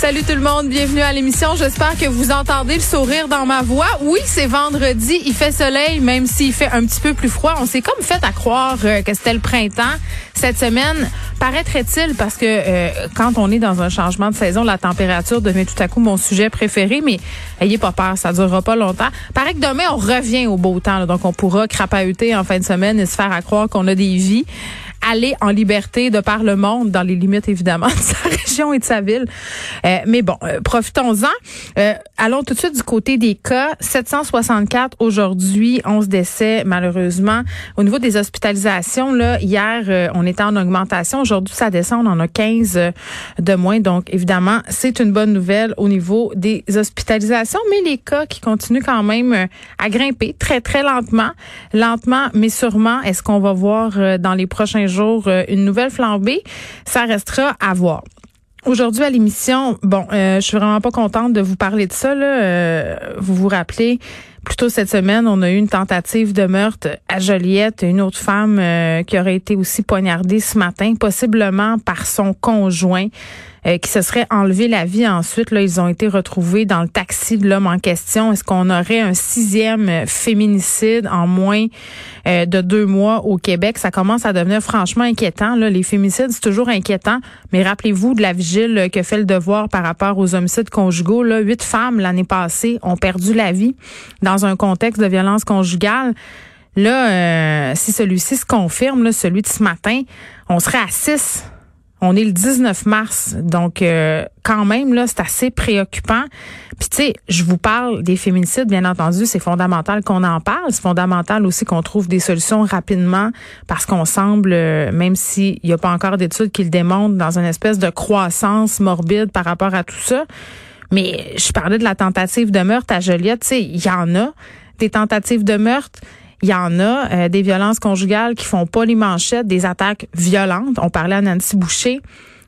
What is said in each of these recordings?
Salut tout le monde, bienvenue à l'émission. J'espère que vous entendez le sourire dans ma voix. Oui, c'est vendredi, il fait soleil, même s'il fait un petit peu plus froid. On s'est comme fait à croire euh, que c'était le printemps cette semaine. Paraîtrait-il parce que euh, quand on est dans un changement de saison, la température devient tout à coup mon sujet préféré. Mais ayez pas peur, ça durera pas longtemps. Paraît que demain on revient au beau temps, donc on pourra crapahuter en fin de semaine et se faire à croire qu'on a des vies aller en liberté de par le monde, dans les limites évidemment de sa région et de sa ville. Euh, mais bon, euh, profitons-en. Euh, allons tout de suite du côté des cas. 764 aujourd'hui, 11 décès malheureusement. Au niveau des hospitalisations, là, hier, on était en augmentation. Aujourd'hui, ça descend, on en a 15 de moins. Donc, évidemment, c'est une bonne nouvelle au niveau des hospitalisations, mais les cas qui continuent quand même à grimper très, très lentement. Lentement, mais sûrement. Est-ce qu'on va voir dans les prochains euh, une nouvelle flambée. Ça restera à voir. Aujourd'hui à l'émission, bon, euh, je suis vraiment pas contente de vous parler de ça. Là. Euh, vous vous rappelez, plus tôt cette semaine, on a eu une tentative de meurtre à Joliette, une autre femme qui aurait été aussi poignardée ce matin, possiblement par son conjoint. Euh, qui se serait enlevé la vie ensuite. Là, ils ont été retrouvés dans le taxi de l'homme en question. Est-ce qu'on aurait un sixième féminicide en moins euh, de deux mois au Québec? Ça commence à devenir franchement inquiétant. Là. Les féminicides, c'est toujours inquiétant. Mais rappelez-vous de la vigile que fait le devoir par rapport aux homicides conjugaux. Là, huit femmes l'année passée ont perdu la vie dans un contexte de violence conjugale. Là, euh, si celui-ci se confirme, là, celui de ce matin, on serait à six on est le 19 mars, donc euh, quand même là, c'est assez préoccupant. Puis tu sais, je vous parle des féminicides, bien entendu, c'est fondamental qu'on en parle. C'est fondamental aussi qu'on trouve des solutions rapidement parce qu'on semble, euh, même s'il n'y a pas encore d'études qui le démontrent, dans une espèce de croissance morbide par rapport à tout ça. Mais je parlais de la tentative de meurtre à Joliette, tu sais, il y en a des tentatives de meurtre. Il y en a euh, des violences conjugales qui font pas les manchettes, des attaques violentes. On parlait à Nancy Boucher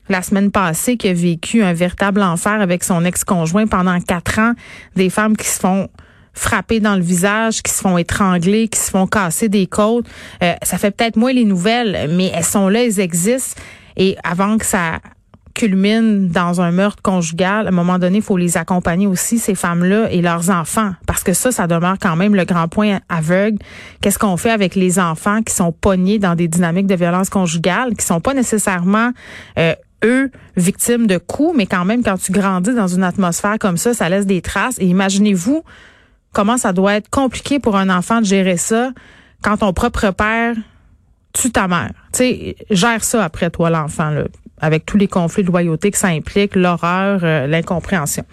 la semaine passée qui a vécu un véritable enfer avec son ex-conjoint pendant quatre ans. Des femmes qui se font frapper dans le visage, qui se font étrangler, qui se font casser des côtes. Euh, ça fait peut-être moins les nouvelles, mais elles sont là, elles existent. Et avant que ça culmine dans un meurtre conjugal, à un moment donné, il faut les accompagner aussi, ces femmes-là et leurs enfants, parce que ça, ça demeure quand même le grand point aveugle. Qu'est-ce qu'on fait avec les enfants qui sont pognés dans des dynamiques de violence conjugale, qui sont pas nécessairement euh, eux victimes de coups, mais quand même quand tu grandis dans une atmosphère comme ça, ça laisse des traces. Et imaginez-vous comment ça doit être compliqué pour un enfant de gérer ça quand ton propre père tue ta mère. Tu sais, gère ça après toi l'enfant là avec tous les conflits de loyauté que ça implique, l'horreur, euh, l'incompréhension.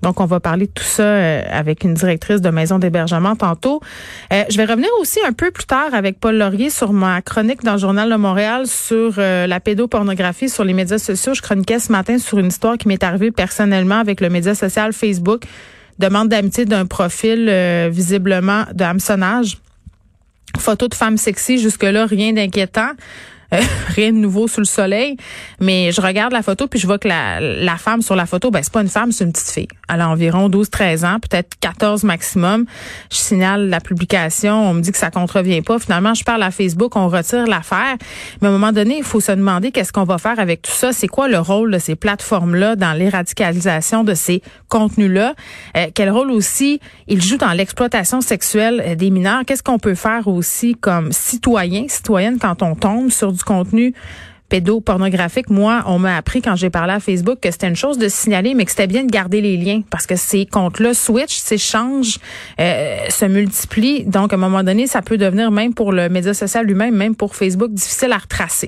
Donc, on va parler de tout ça euh, avec une directrice de maison d'hébergement tantôt. Euh, je vais revenir aussi un peu plus tard avec Paul Laurier sur ma chronique dans le Journal de Montréal sur la pédopornographie sur les médias sociaux. Je chroniquais ce matin sur une histoire qui m'est arrivée personnellement avec le média social Facebook. Demande d'amitié d'un profil visiblement de hameçonnage. Photo de femme sexy, jusque-là, rien d'inquiétant. rien de nouveau sous le soleil. Mais je regarde la photo puis je vois que la, la femme sur la photo, ben c'est pas une femme, c'est une petite fille. Elle a environ 12-13 ans, peut-être 14 maximum. Je signale la publication, on me dit que ça contrevient pas. Finalement, je parle à Facebook, on retire l'affaire. Mais à un moment donné, il faut se demander qu'est-ce qu'on va faire avec tout ça. C'est quoi le rôle de ces plateformes-là dans l'éradication de ces contenus-là? Euh, quel rôle aussi ils jouent dans l'exploitation sexuelle des mineurs? Qu'est-ce qu'on peut faire aussi comme citoyen, citoyenne quand on tombe sur contenu pédopornographique, moi, on m'a appris quand j'ai parlé à Facebook que c'était une chose de signaler, mais que c'était bien de garder les liens parce que ces comptes-là switch, s'échangent, euh, se multiplient. Donc, à un moment donné, ça peut devenir, même pour le média social lui-même, même pour Facebook, difficile à retracer.